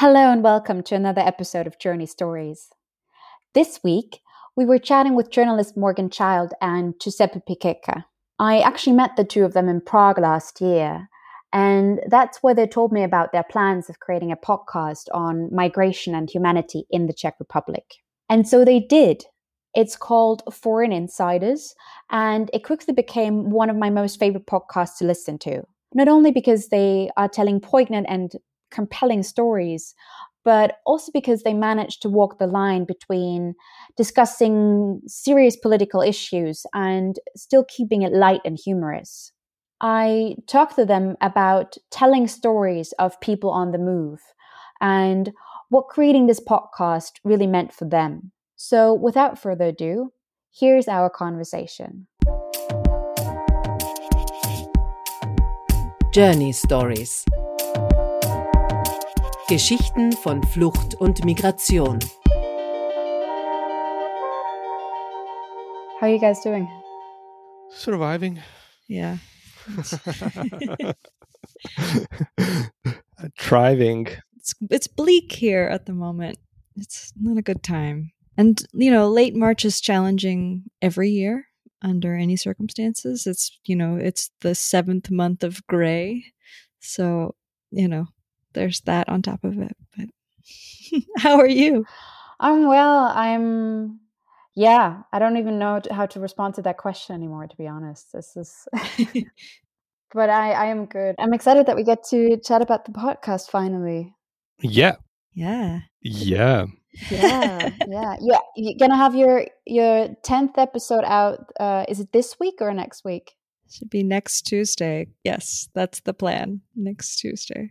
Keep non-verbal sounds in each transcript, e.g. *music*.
Hello and welcome to another episode of Journey Stories. This week, we were chatting with journalist Morgan Child and Giuseppe Picheca. I actually met the two of them in Prague last year, and that's where they told me about their plans of creating a podcast on migration and humanity in the Czech Republic. And so they did. It's called Foreign Insiders, and it quickly became one of my most favorite podcasts to listen to. Not only because they are telling poignant and compelling stories, but also because they managed to walk the line between discussing serious political issues and still keeping it light and humorous. I talked to them about telling stories of people on the move and what creating this podcast really meant for them. So, without further ado, here's our conversation. Journey Stories Geschichten von Flucht und Migration. How are you guys doing? Surviving. Yeah. *laughs* Thriving. It's it's bleak here at the moment. It's not a good time. And you know, late March is challenging every year under any circumstances. It's you know, it's the seventh month of gray. So, you know, there's that on top of it. But *laughs* how are you? I'm well. I'm yeah, I don't even know how to respond to that question anymore to be honest. This is *laughs* *laughs* But I I am good. I'm excited that we get to chat about the podcast finally. Yeah. Yeah. Yeah. Yeah, yeah, yeah. You're gonna have your your tenth episode out. Uh, is it this week or next week? Should be next Tuesday. Yes, that's the plan. Next Tuesday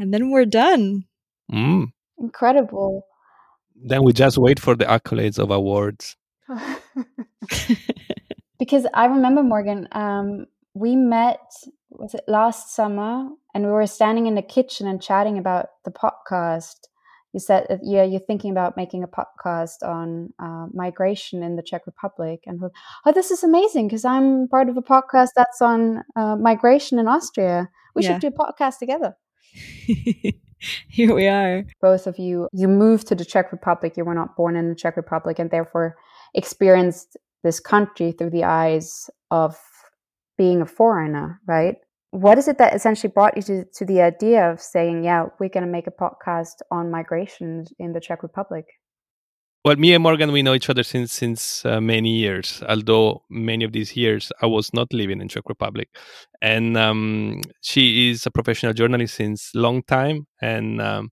and then we're done. Mm. Incredible. Then we just wait for the accolades of awards. *laughs* *laughs* because I remember Morgan, um, we met was it last summer, and we were standing in the kitchen and chatting about the podcast. You said, that, yeah, you're thinking about making a podcast on uh, migration in the Czech Republic, and oh, this is amazing because I'm part of a podcast that's on uh, migration in Austria. We yeah. should do a podcast together. *laughs* Here we are. Both of you, you moved to the Czech Republic. You were not born in the Czech Republic and therefore experienced this country through the eyes of being a foreigner, right? What is it that essentially brought you to, to the idea of saying, yeah, we're going to make a podcast on migration in the Czech Republic? Well, me and Morgan, we know each other since since uh, many years. Although many of these years I was not living in Czech Republic, and um, she is a professional journalist since long time. And um,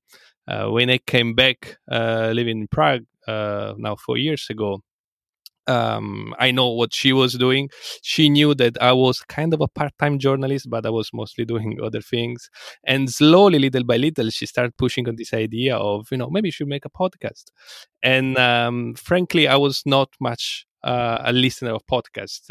uh, when I came back uh, living in Prague uh, now four years ago, um, I know what she was doing. She knew that I was kind of a part-time journalist, but I was mostly doing *laughs* other things. And slowly, little by little, she started pushing on this idea of, you know, maybe you should make a podcast. And um, frankly, I was not much uh, a listener of podcasts.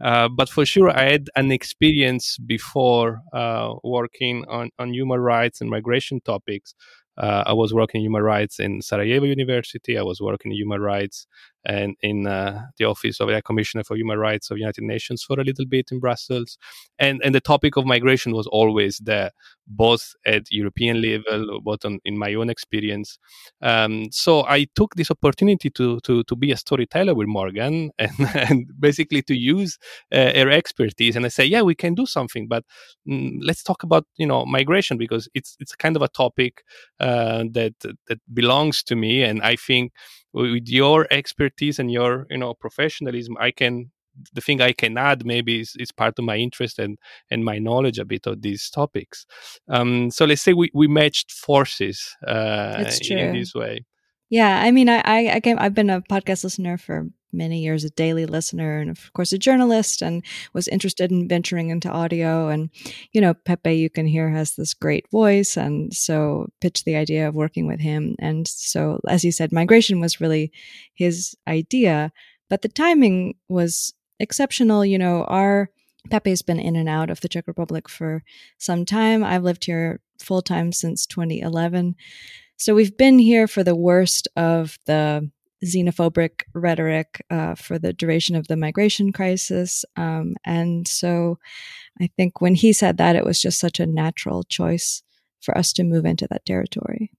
Uh, but for sure, I had an experience before uh, working on, on human rights and migration topics uh, I was working human rights in Sarajevo University. I was working human rights and in uh, the office of the Commissioner for Human Rights of United Nations for a little bit in Brussels. And and the topic of migration was always there, both at European level, both on, in my own experience. Um, so I took this opportunity to to to be a storyteller with Morgan *laughs* and, and basically to use uh, her expertise. And I say, yeah, we can do something, but mm, let's talk about you know migration because it's it's kind of a topic. Uh, that that belongs to me and i think with your expertise and your you know professionalism i can the thing i can add maybe is, is part of my interest and and my knowledge a bit of these topics. Um, so let's say we, we matched forces uh, in this way. Yeah i mean i i, I came, i've been a podcast listener for many years a daily listener and of course a journalist and was interested in venturing into audio. And you know pepe you can hear has this great voice. And so pitched the idea of working with him. And so as you said migration was really his idea but the timing was exceptional. You know our pepe's been in and out of the czech republic for some time. I've lived here full time since 2011 so we've been here for the worst of the xenophobic rhetoric uh, for the duration of the migration crisis. Um, and so I think when he said that, it was just such a natural choice for us to move into that territory.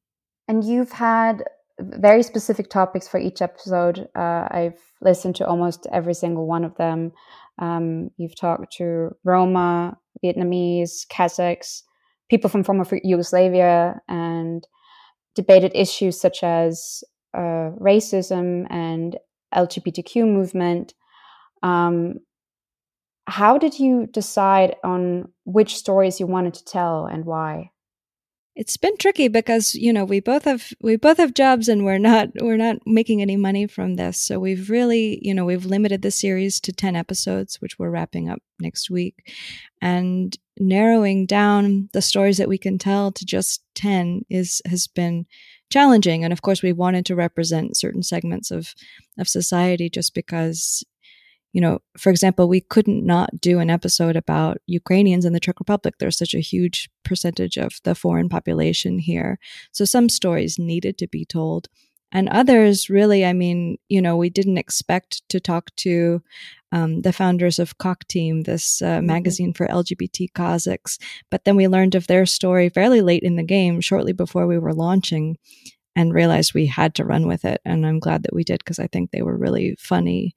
And you've had very specific topics for each episode. Uh, I've listened to almost every single one of them. Um, you've talked to Roma, Vietnamese, Kazakhs, people from former Yugoslavia, and debated issues such as uh, racism and LGBTQ movement. Um, how did you decide on which stories you wanted to tell and why? it's been tricky because you know we both have we both have jobs and we're not we're not making any money from this so we've really you know we've limited the series to 10 episodes which we're wrapping up next week and narrowing down the stories that we can tell to just 10 is has been challenging and of course we wanted to represent certain segments of of society just because you know, for example, we couldn't not do an episode about Ukrainians in the Czech Republic. There's such a huge percentage of the foreign population here. So some stories needed to be told. And others, really, I mean, you know, we didn't expect to talk to um, the founders of Kok Team, this uh, mm-hmm. magazine for LGBT Kazakhs. But then we learned of their story fairly late in the game, shortly before we were launching, and realized we had to run with it. And I'm glad that we did because I think they were really funny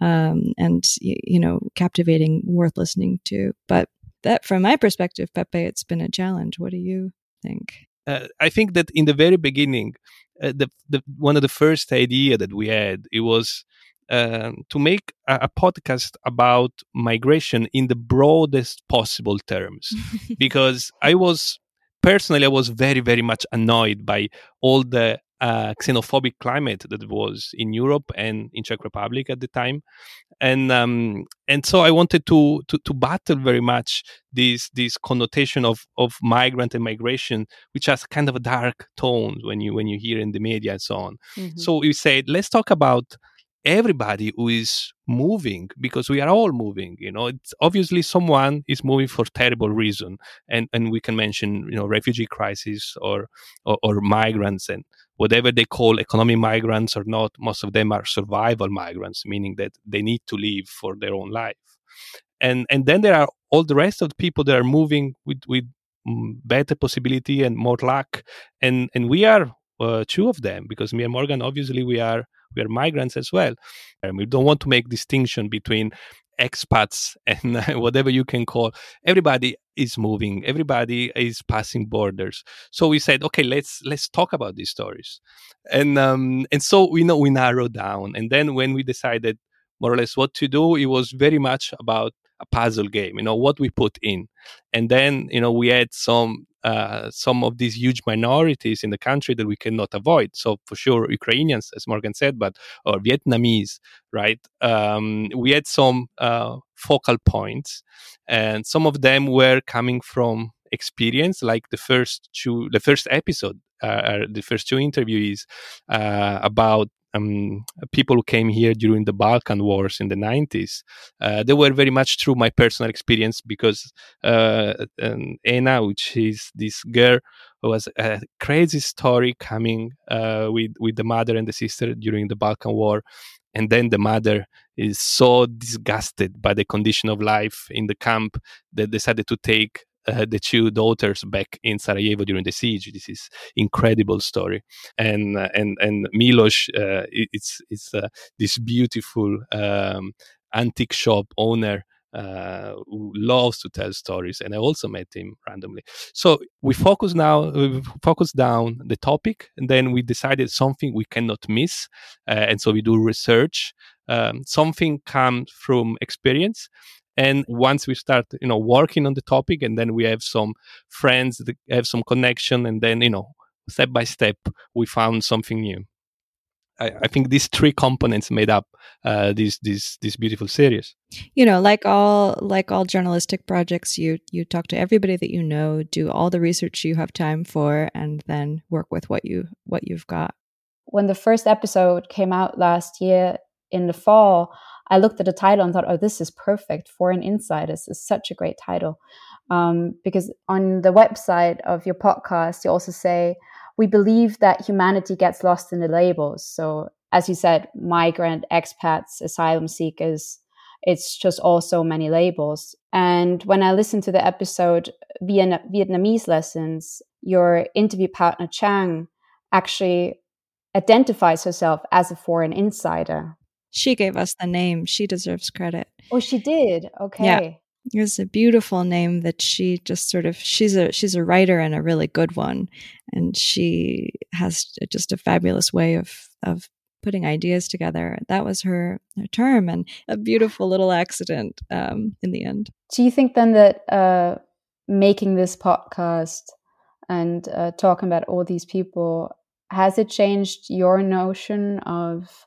um, and you know captivating, worth listening to. But that, from my perspective, Pepe, it's been a challenge. What do you think? Uh, I think that in the very beginning, uh, the, the one of the first idea that we had it was um, to make a, a, podcast about migration in the broadest possible terms, *laughs* because I was personally I was very very much annoyed by all the uh, xenophobic climate that was in Europe and in Czech Republic at the time, and um, and so I wanted to, to to battle very much this this connotation of of migrant and migration, which has kind of a dark tone when you when you hear in the media and so on. Mm-hmm. So we said let's talk about everybody who is moving because we are all moving you know it's obviously someone is moving for terrible reason and and we can mention you know refugee crisis or or, or migrants and whatever they call economic migrants or not, most of them are survival migrants, meaning that they need to leave for their own life. And and then there are all the rest of the people that are moving with with mm, better possibility and more luck. And and we are uh, two of them because me and Morgan, obviously, we are we are migrants as well. And we don't want to make distinction between expats *laughs* and whatever you can call everybody is moving everybody is passing borders so we said okay let's let's talk about these stories and um and so we know we narrowed down and then when we decided more or less what to do it was very much about a puzzle game you know what we put in and then you know we had some uh, some of these huge minorities in the country that we cannot avoid. So for sure, Ukrainians, as Morgan said, but or Vietnamese, right? Um, we had some uh, focal points, and some of them were coming from experience, like the first two, the first episode, uh, the first two interviewees uh, about um, people who came here during the Balkan Wars in the 90s. Uh, they were very much through my personal experience because uh, Anna, which is this girl, was a crazy story coming uh, with with the mother and the sister during the Balkan War, and then the mother is so disgusted by the condition of life in the camp that decided to take uh, the two daughters back in Sarajevo during the siege. This is incredible story, and uh, and and Milos, uh, it's it's uh, this beautiful um, antique shop owner. Uh, who loves to tell stories, and I also met him randomly. So we focus now, we focus down the topic, and then we decided something we cannot miss, and so we do research. Um, something comes from experience, and once we start you know working on the topic and then we have some friends that have some connection and then you know step by step we found something new I, I think these three components made up uh, this this this beautiful series. You know, like all like all journalistic projects, you you talk to everybody that you know, do all the research you have time for, and then work with what you what you've got. When the first episode came out last year in the fall, I looked at the title and thought, oh, this is perfect. for Foreign Insiders is such a great title. Um, because on the website of your podcast, you also say, we believe that humanity gets lost in the labels. So, as you said, migrant, expats, asylum seekers, it's just all so many labels. And when I listened to the episode Vietnamese lessons, your interview partner Chang actually identifies herself as a foreign insider. She gave us the name. She deserves credit. Oh, she did. Okay. Yeah. It was a beautiful name that she just sort of she's a she's a writer and a really good one, and she has just a fabulous way of of putting ideas together. That was her, her term, and a beautiful little accident um, in the end. Do you think then that uh, making this podcast and uh, talking about all these people has it changed your notion of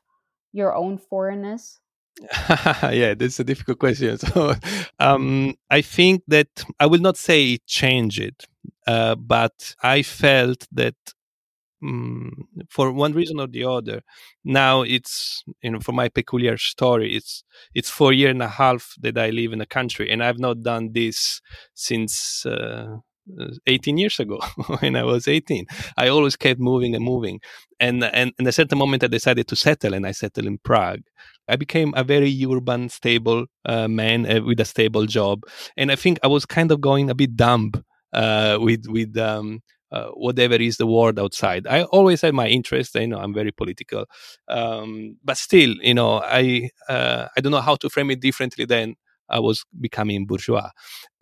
your own foreignness? *laughs* yeah, that's a difficult question. *laughs* So, um, I think that I will not say change it, uh, but I felt that um, for one reason or the other, now it's you know for my peculiar story, it's it's four year and a half that I live in a country, and I've not done this since. Uh, 18 years ago *laughs* when I was 18. I always kept moving and moving. And, and, and at a certain moment, I decided to settle and I settled in Prague. I became a very urban, stable uh, man uh, with a stable job, and I think I was kind of going a bit dumb uh, with with um, uh, whatever is the world outside. I always had my interest. You know, I'm very political, um, but still, you know, I uh, I don't know how to frame it differently than I was becoming bourgeois.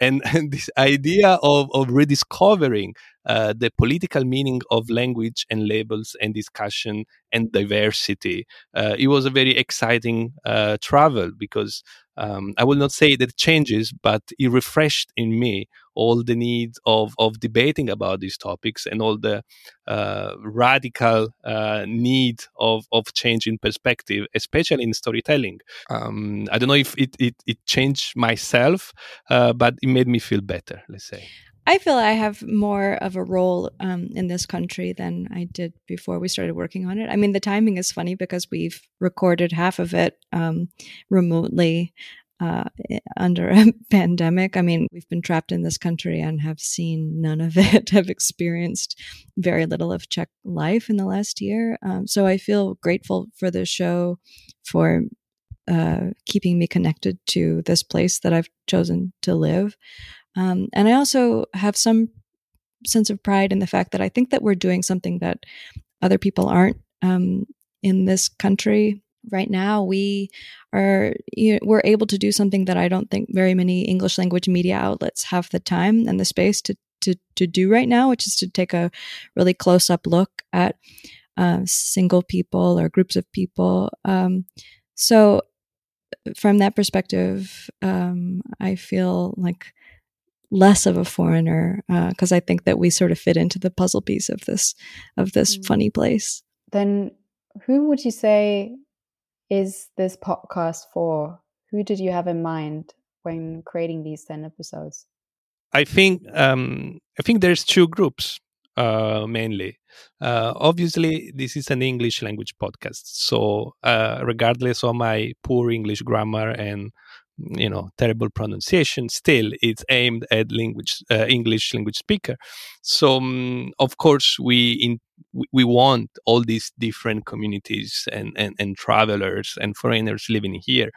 And, *laughs* and this idea of, of rediscovering uh, the political meaning of language and labels and discussion and diversity, uh, it was a very exciting uh, travel because um, I will not say that it changes, but it refreshed in me all the need of, of debating about these topics and all the uh, radical uh, need of, of changing perspective, especially in storytelling. Um, I don't know if it, it, it changed myself, uh, but it made me feel better, let's say. I feel I have more of a role um, in this country than I did before we started working on it. I mean, the timing is funny because we've recorded half of it um, remotely uh, *laughs* under a pandemic. I mean, we've been trapped in this country and have seen none of *laughs* it, have experienced very little of Czech life in the last year. Um, so I feel grateful for the show for uh, keeping me connected to this place that I've chosen to live. Um, and I also have some sense of pride in the fact that I think that we're doing something that other people aren't um, in this country right now. We are you know, we're able to do something that I don't think very many English language media outlets have the time and the space to to to do right now, which is to take a really close up look at uh, single people or groups of people. Um, so from that perspective, um, I feel like less of a foreigner because uh, I think that we sort of fit into the puzzle piece of this of this mm. funny place. Then, who would you say is this podcast for? Who did you have in mind when creating these ten episodes? I think um, I think there's two groups uh, mainly. Uh, obviously, this is an English language podcast, so uh, regardless of my poor English grammar and you know terrible pronunciation still it's aimed at language uh, english language speaker so um, of course we in we want all these different communities and, and, and travelers and foreigners living here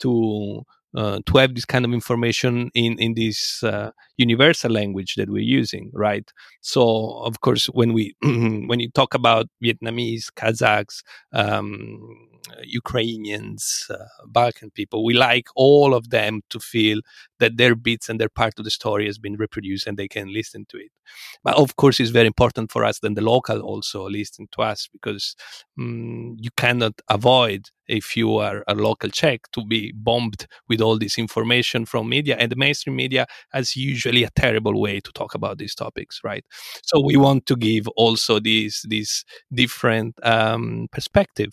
to uh, to have this kind of information in in this uh, universal language that we're using right? So of course when we *clears throat* when you talk about vietnamese kazakhs um, ukrainians uh, balkan people we like all of them to feel that their bits and their part of the story has been reproduced and they can listen to it. But of course it's very important for us then the local also listen to us because um, you cannot avoid if you are a local Czech to be bombed with all this information from media and the mainstream media has usually a terrible way to talk about these topics right? So we want to give also these these different um, perspective.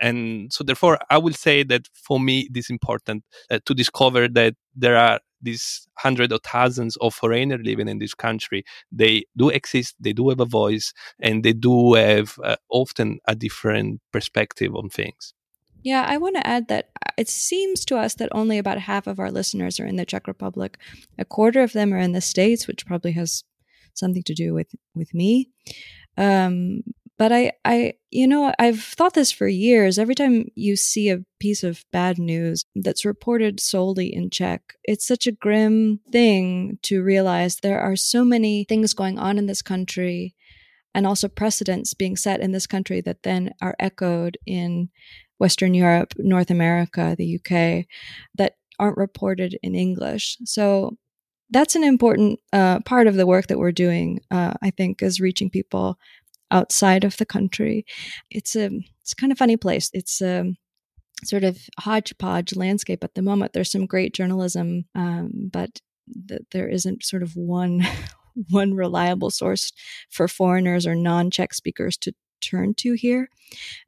And so therefore i will say that for me it is important uh, to discover that there are these hundreds of thousands of foreigners living in this country. They do exist they do have a voice and they do have uh, often a different perspective on things yeah, I want to add that uh, it seems to us that only about half of our listeners are in the Czech Republic. A quarter of them are in the States, which probably has something to do with with me. Um, but I, I, you know, I've thought this for years. Every time you see a piece of bad news that's reported solely in Czech, it's such a grim thing to realize there are so many things going on in this country and also precedents being set in this country that then are echoed in Western Europe, North America, the UK, that aren't reported in English. So that's an important uh, part of the work that we're doing. Uh, I think is reaching people outside of the country. It's a it's kind of funny place. It's a sort of hodgepodge landscape at the moment. There's some great journalism, um, but th- there isn't sort of one *laughs* one reliable source for foreigners or non-Czech speakers to turn to here.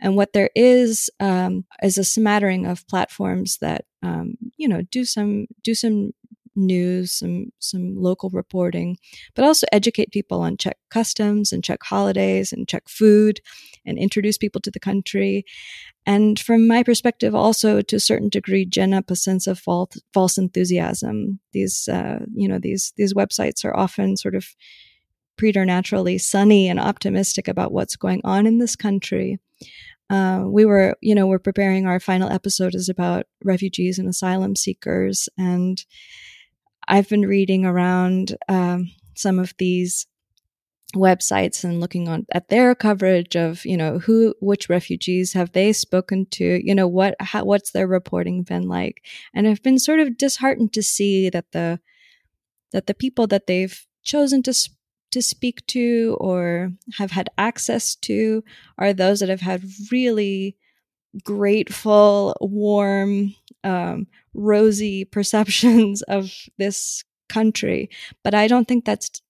And what there is um, is a smattering of platforms that um, you know do some do some news, some some local reporting, but also educate people on Czech customs and Czech holidays and Czech food, and introduce people to the country. And from my perspective, also to a certain degree, gen up a sense of false, false enthusiasm. These uh, you know these these websites are often sort of preternaturally sunny and optimistic about what's going on in this country. Uh, we were, you know, we're preparing our final episode is about refugees and asylum seekers, and I've been reading around um, some of these websites and looking on at their coverage of you know who which refugees have they spoken to you know what how, what's their reporting been like and i've been sort of disheartened to see that the that the people that they've chosen to to speak to or have had access to are those that have had really grateful warm um, rosy *laughs* perceptions of this country. But I don't think that's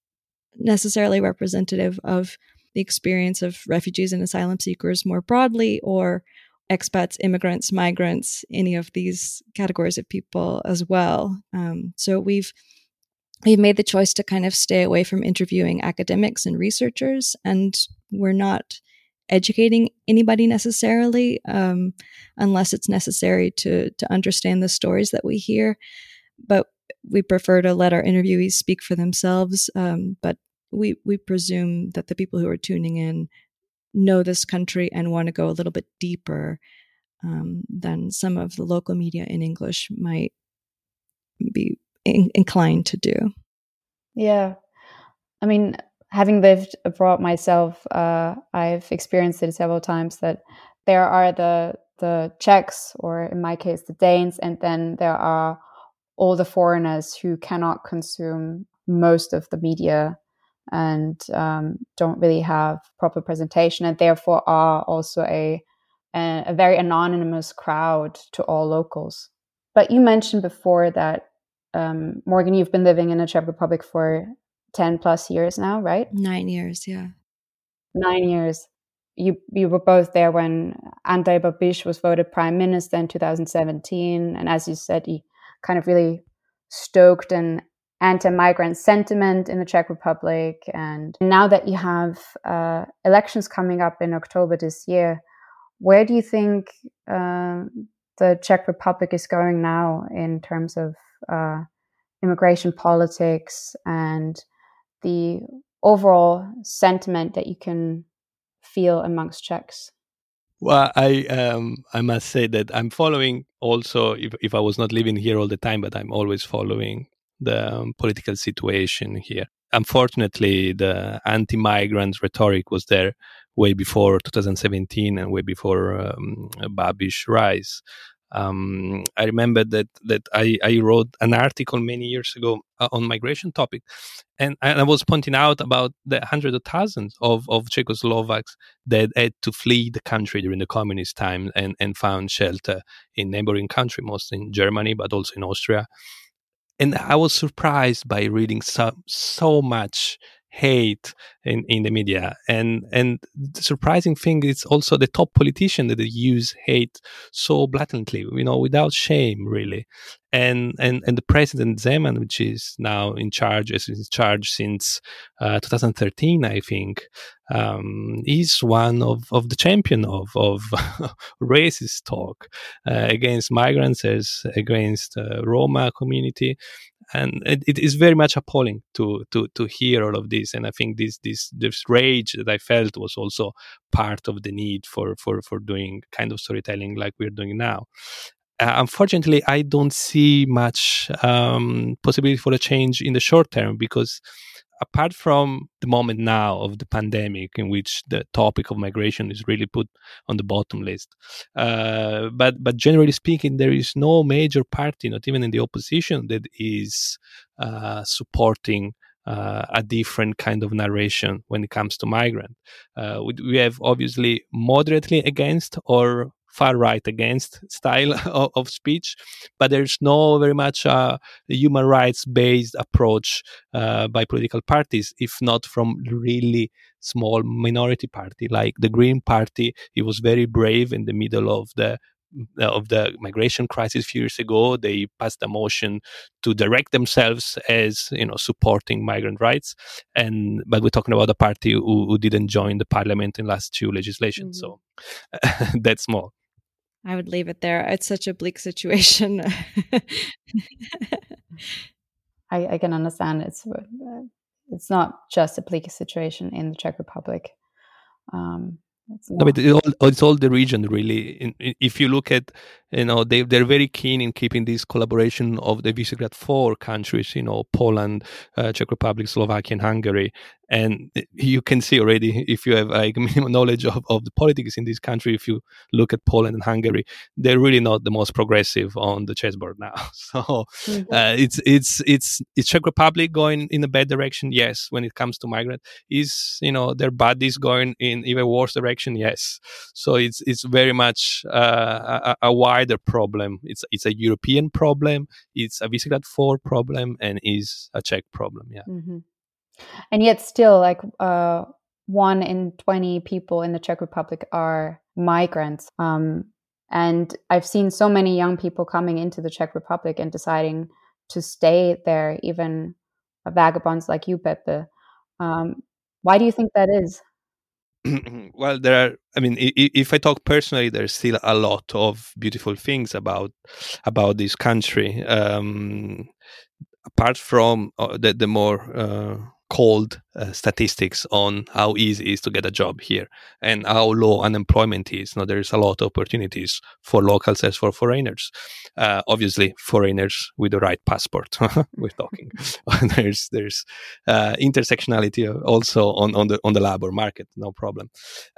necessarily representative of the experience of refugees and asylum seekers more broadly or expats, immigrants, migrants, any of these categories of people as well. Um, so we've we've made the choice to kind of stay away from interviewing academics and researchers, and we're not educating anybody necessarily, um, unless it's necessary to to understand the stories that we hear. But we prefer to let our interviewees speak for themselves. Um, but we we presume that the people who are tuning in know this country and want to go a little bit deeper um, than some of the local media in English might be in- inclined to do. Yeah, I mean, having lived abroad myself, uh, I've experienced it several times that there are the the Czechs, or in my case, the Danes, and then there are all the foreigners who cannot consume most of the media and um, don't really have proper presentation, and therefore are also a, a a very anonymous crowd to all locals. But you mentioned before that um, Morgan, you've been living in the Czech Republic for 10 plus years now, right? Nine years, yeah. Nine years. You, you were both there when Andrej Babiš was voted prime minister in 2017. And as you said, he kind of really stoked an anti migrant sentiment in the Czech Republic. And now that you have uh, elections coming up in October this year, where do you think uh, the Czech Republic is going now in terms of uh, immigration politics and the overall sentiment that you can feel amongst Czechs? Well, I um, I must say that I'm following also if if I was not living here all the time, but I'm always following the um, political situation here. Unfortunately, the anti-migrant rhetoric was there way before 2017 and way before um, Babiš rise. Um, I remember that that I, I wrote an article many years ago uh, on migration topic, and, and I was pointing out about the hundreds of thousands of, of Czechoslovaks that had to flee the country during the communist time and, and found shelter in neighboring country, mostly in Germany, but also in Austria. And I was surprised by reading so so much hate in, in the media. And and the surprising thing is also the top politician that they use hate so blatantly you know without shame really. And and and the president Zeman which is now in charge is in charge since uh, 2013 I think um, is one of, of the champion of of *laughs* racist talk uh, against migrants as against uh, Roma community and it, it is very much appalling to to to hear all of this. And i think this this this rage that i felt was also part of the need for for for doing kind of storytelling like we're doing now. Uh, unfortunately i don't see much um, possibility for a change in the short term because apart from the moment now of the pandemic, in which the topic of migration is really put on the bottom list, uh, but but generally speaking, there is no major party, not even in the opposition, that is uh, supporting uh, a different kind of narration when it comes to migrant. Uh, we, we, have obviously moderately against or far right against style *laughs* of, of, speech, but there's no very much uh, human rights based approach uh, by political parties, if not from really small minority party like the Green Party. It was very brave in the middle of the of the migration crisis a few years ago they passed a motion to direct themselves as you know supporting migrant rights and but we're talking about a party who, who didn't join the parliament in last two legislations mm-hmm. so *laughs* that's more I would leave it there. It's such a bleak situation. *laughs* I, I, can understand it's uh, it's not just a bleak situation in the Czech Republic. Um, it's, no, but it's all, it's all the region really. In, in, if you look at, you know, they they're very keen in keeping this collaboration of the Visegrad four countries, you know, Poland, uh, Czech Republic, Slovakia, and Hungary, and you can see already if you have like *laughs* minimum knowledge of, of the politics in this country if you look at poland and hungary they're really not the most progressive on the chessboard now. *laughs* So mm-hmm. uh, it's it's it's it's czech republic going in a bad direction? Yes. When it comes to migrant is you know their buddies going in even worse direction? Yes. So it's it's very much uh, a, a, wider problem. It's it's a european problem it's a visegrad 4 problem and is a czech problem yeah. Mm-hmm and yet still like uh, one in 20 people in the czech republic are migrants um, and i've seen so many young people coming into the czech republic and deciding to stay there even vagabonds like you pepe. Um, why do you think that is? *clears throat* Well there are i mean if i talk personally there's still a lot of beautiful things about about this country. Um, apart from uh, the, the more uh, cold uh, statistics on how easy it is to get a job here and how low unemployment is. Now, there's a lot of opportunities for locals as for foreigners. Uh, obviously, foreigners with the right passport. *laughs* We're talking. *laughs* there's there's uh, intersectionality also on, on the on the labor market. No problem.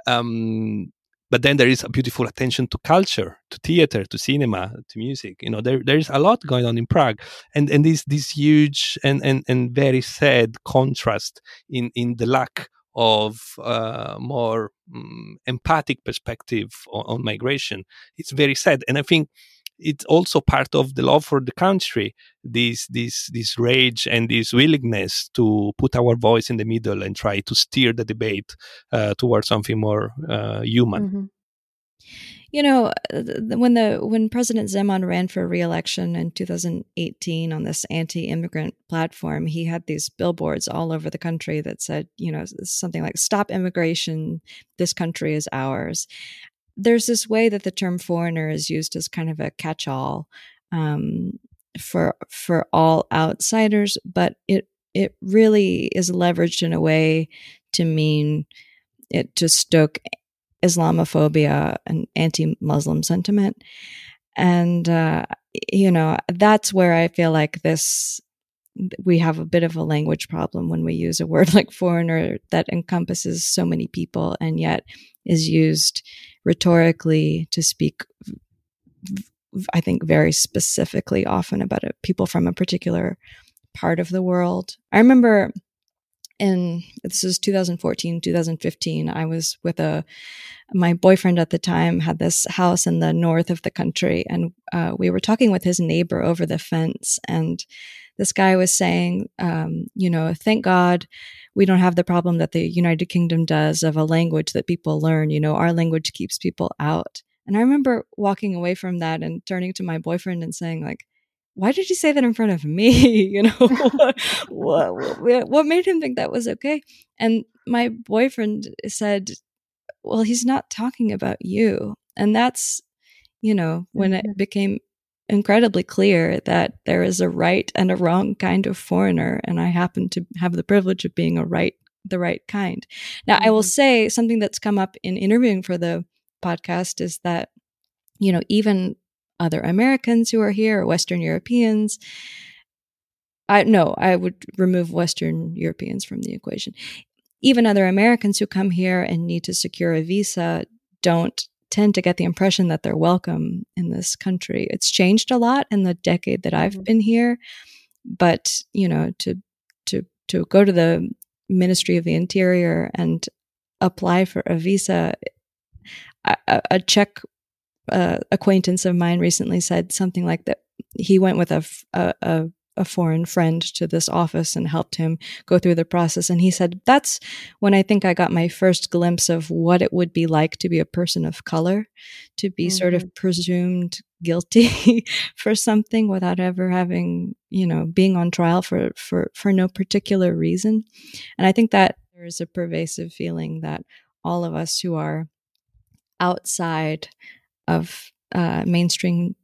Um, but then there is a beautiful attention to culture to theater to cinema to music. You know there there's a lot going on in prague. And and this this huge and and, and very sad contrast in in the lack of uh, more um, empathic perspective on, on, migration. It's very sad. And i think it's also part of the love for the country this this this rage and this willingness to put our voice in the middle and try to steer the debate uh, towards something more uh, human mm-hmm. You know, when the when President Zeman ran for reelection in 2018 on this anti-immigrant platform, he had these billboards all over the country that said, you know, something like "Stop immigration, this country is ours." There's this way that the term foreigner is used as kind of a catch-all um, for for all outsiders, but it it really is leveraged in a way to mean it to stoke Islamophobia and anti-Muslim sentiment, and uh, you know that's where I feel like this we have a bit of a language problem when we use a *laughs* word like foreigner that encompasses so many people and yet is used rhetorically to speak i think very specifically often about it, people from a particular part of the world. I remember in this is 2014 2015 i was with a my boyfriend at the time had this house in the north of the country and uh, we were talking with his neighbor over the fence and this guy was saying um, you know thank god we don't have the problem that the United Kingdom does of a language that people learn. You know, our language keeps people out. And I remember walking away from that and turning to my boyfriend and saying, like, why did you say that in front of me? *laughs* you know, what, what, what made him think that was okay? And my boyfriend said, well, he's not talking about you. And that's, you know, when it mm-hmm. became incredibly clear that there is a right and a wrong kind of foreigner, and I happen to have the privilege of being a right, the right kind. Now, mm-hmm. I will mm-hmm. say something that's come up in interviewing for the podcast is that, you know, even other Americans who are here, or Western Europeans, I no, I would remove Western Europeans from the equation. Even other Americans who come here and need to secure a visa don't tend to get the impression that they're welcome in this country. It's changed a lot in the decade that I've mm-hmm. been here, but you know, to to to go to the Ministry of the Interior and apply for a visa, a, a Czech uh, acquaintance of mine recently said something like that. He went with a, a, a a foreign friend to this office and helped him go through the process. And he said, That's when I think I got my first glimpse of what it would be like to be a person of color, to be mm-hmm. sort of mm-hmm. presumed guilty *laughs* for something without ever having, you know, being on trial for, for, for no particular reason. And I think that there is a pervasive feeling that all of us who are outside of uh, mainstream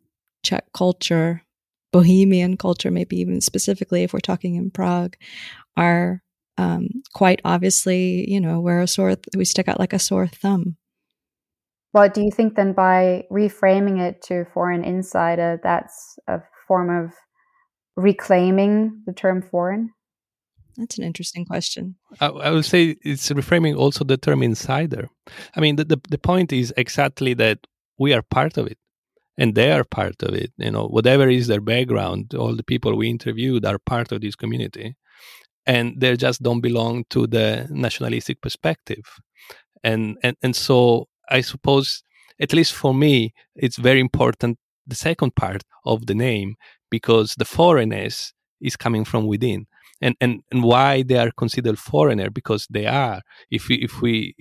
Czech culture bohemian culture, maybe even specifically if we're talking in Prague, are um, quite obviously, you know, we're a sore, th- we stick out like a sore thumb. Well, do you think then by reframing it to foreign insider, that's a form of reclaiming the term foreign? That's an interesting question. I, I would say it's reframing also the term insider. I mean, the, the, the point is exactly that we are part of it and they are part of it you know whatever is their background all the people we interviewed are part of this community and they just don't belong to the nationalistic perspective. And and, and so i suppose at least for me it's very important the second part of the name because the foreignness is coming from within and and and why they are considered foreigner because they are. If we if we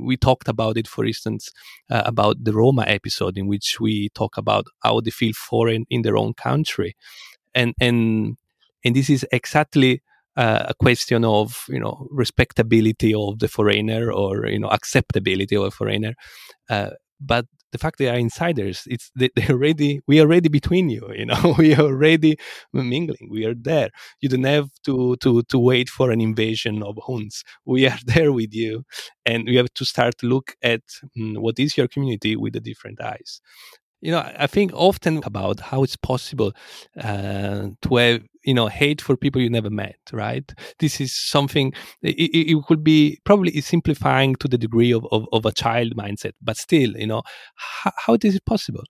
we talked about it for instance uh, about the roma episode in which we talk about how they feel foreign in their own country. And and and this is exactly uh, a question of you know respectability of the foreigner or you know acceptability of a foreigner. Uh, but the fact they are insiders it's they, they already we are already between you you know *laughs* we are already mingling we are there. You don't have to to to wait for an invasion of huns we are *laughs* there with you and you have to start to look at mm, what is your community with the different eyes you know i think often about how it's possible uh, to have you know hate for people you never met right? This is something it, it could be probably simplifying to the degree of, of, of a child mindset but still you know how, how is it possible?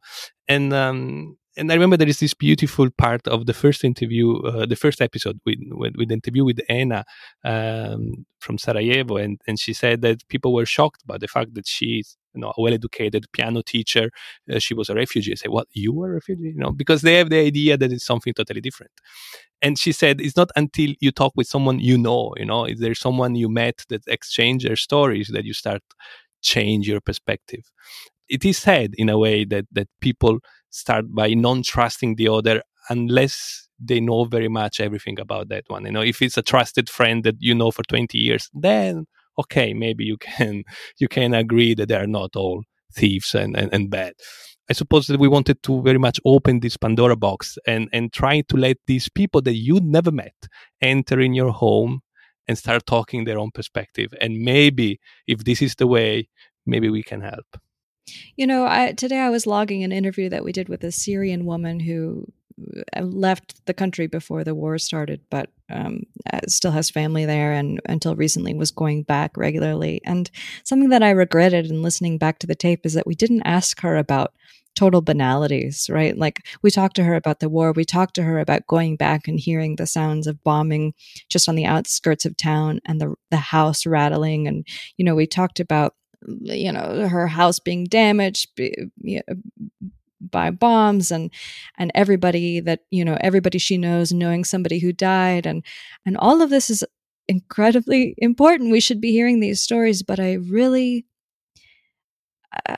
And um, and I remember there is this beautiful part of the first interview, uh, the first episode with, with, with the interview with Anna um, from Sarajevo, and, and she said that people were shocked by the fact that she's you know a well-educated piano teacher. Uh, she was a refugee. I say, what? You were a refugee? You know, because they have the idea that it's something totally different. And she said, it's not until you talk with someone you know, you know, is there someone you met that exchange their stories that you start change your perspective. It is said in a way that that people start by non trusting the other unless they know very much everything about that one. You know, if it's a trusted friend that you know for 20 years, then okay, maybe you can *laughs* you can agree that they are not all thieves and, and, and bad. I suppose that we wanted to very much open this Pandora box and, and try to let these people that you never met enter in your home and start talking their own perspective. And maybe if this is the way, maybe we can help. You know, I, today I was logging an interview that we did with a Syrian woman who left the country before the war started, but um, uh, still has family there, and until recently was going back regularly. And something that I regretted in listening back to the tape is that we didn't ask her about total banalities, right? Like we talked to her about the war, we talked to her about going back and hearing the sounds of bombing just on the outskirts of town and the the house rattling, and you know we talked about you know her house being damaged by bombs and and everybody that you know everybody she knows knowing somebody who died. And and all of this is incredibly important. We should be hearing these stories but i really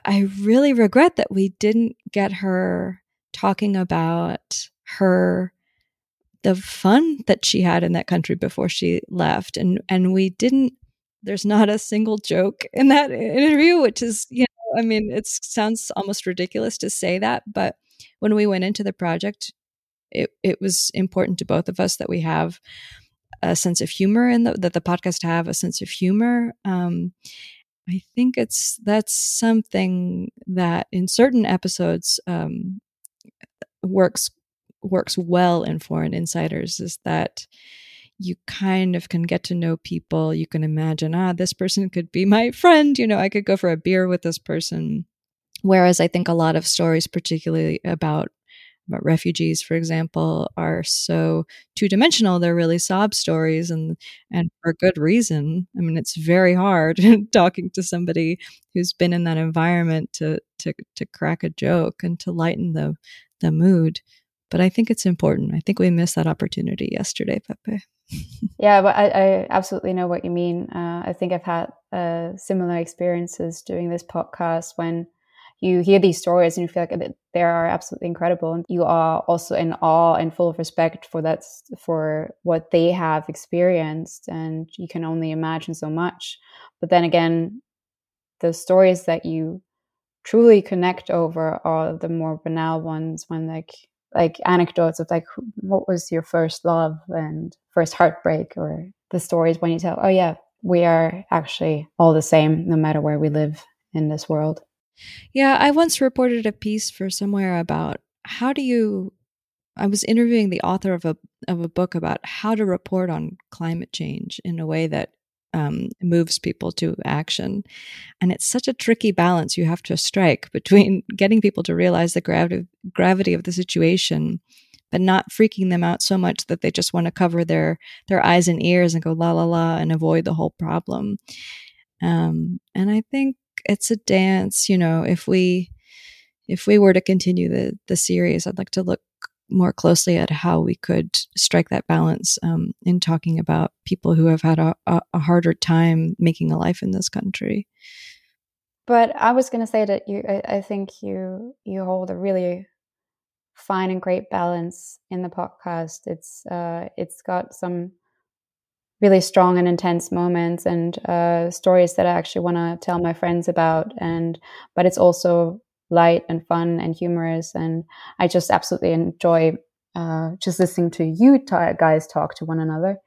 i really regret that we didn't get her talking about her the fun that she had in that country before she left. And and we didn't there's not a single joke in that interview, which is, you know, I mean, it sounds almost ridiculous to say that, but when we went into the project, it, it was important to both of us that we have a sense of humor and that the podcast have a sense of humor. Um, I think it's that's something that in certain episodes um, works works well in foreign insiders is that you kind of can get to know people. You can imagine, ah, this person could be my friend. You know, I could go for a beer with this person. Whereas I think a lot of stories, particularly about refugees, for example, are so two dimensional. They're really sob stories, and and for good reason. I mean, it's very hard *laughs* talking to somebody who's been in that environment to to to crack a joke and to lighten the the mood. But I think it's important. I think we missed that opportunity yesterday, Pepe. Yeah, but I, I, absolutely know what you mean. Uh, I think I've had uh, similar experiences doing this podcast when you hear these stories and you feel like they are absolutely incredible and you are also in awe and full of respect for that for what they have experienced and you can only imagine so much but then again the stories that you truly connect over are the more banal ones when like like anecdotes of like what was your first love and first heartbreak or the stories when you tell oh yeah we are actually all the same no matter where we live in this world. Yeah, I once reported a piece for somewhere about how do you I was interviewing the author of a of a book about how to report on climate change in a way that um, moves people to action, and it's such a tricky balance you have to strike between *laughs* getting people to realize the gravity gravity of the situation, but not freaking them out so much that they just want to cover their their eyes and ears and go la la la and avoid the whole problem. Um, and I think it's a dance you know if we if we were to continue the the series i'd like to look more closely at how we could strike that balance um, in talking about people who have had a, a, harder time making a life in this country but i was going to say that you I, I think you you hold a really fine and great balance in the podcast it's uh it's got some really strong and intense moments and uh, stories that I actually want to tell my friends about. And but it's also light and fun and humorous, and I just absolutely enjoy uh, just listening to you t- guys talk to one another.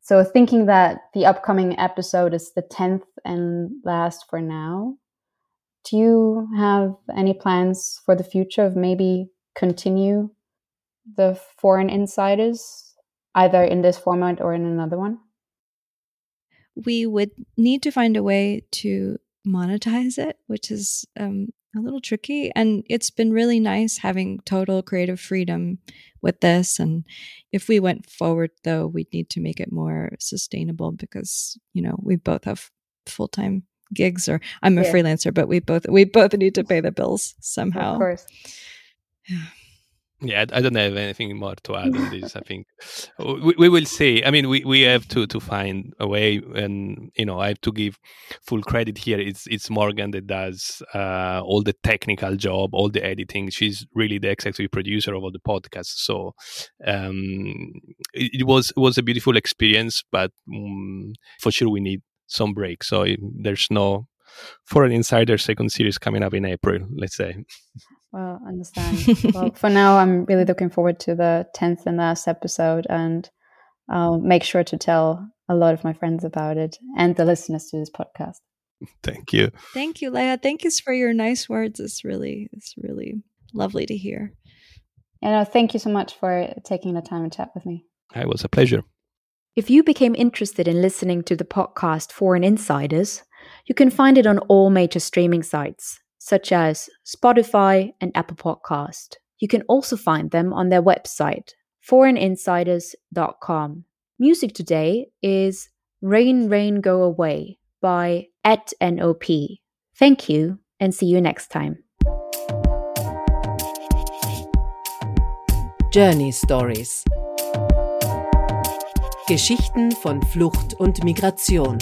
So thinking that the upcoming episode is the tenth and last for now. Do you have any plans for the future of maybe continue the foreign insiders either in this format or in another one? We would need to find a way to monetize it, which is um, a little tricky. And it's been really nice having total creative freedom with this. And if we went forward, though, we'd need to make it more sustainable because, you know, we both have full time gigs or I'm a yeah. freelancer, but we both we both need to pay the bills somehow. Of course. Yeah, I don't have anything more to add on this. I think we, we will see. I mean, we, we have to, to find a way, and you know, I have to give full credit here. It's it's Morgan that does uh, all the technical job, all the editing. She's really the executive producer of all the podcasts. So um, it, it, was it was a beautiful experience, but um, for sure we need some break. So there's no foreign insider second series coming up in April. Let's say. Well, understand. well, *laughs* for now, I'm really looking forward to the 10th and last episode, and I'll make sure to tell a lot of my friends about it and the listeners to this podcast. Thank you. Thank you, Leah. Thank you for your nice words. It's really, it's really lovely to hear. And know, thank you so much for taking the time to chat with me. It was a pleasure. If you became interested in listening to the podcast Foreign Insiders, you can find it on all major streaming sites such as Spotify and Apple Podcast. You can also find them on their website, foreigninsiders.com. Music today is Rain, Rain, Go Away by at NOP. Thank you and see you next time. Journey Stories Geschichten von Flucht und Migration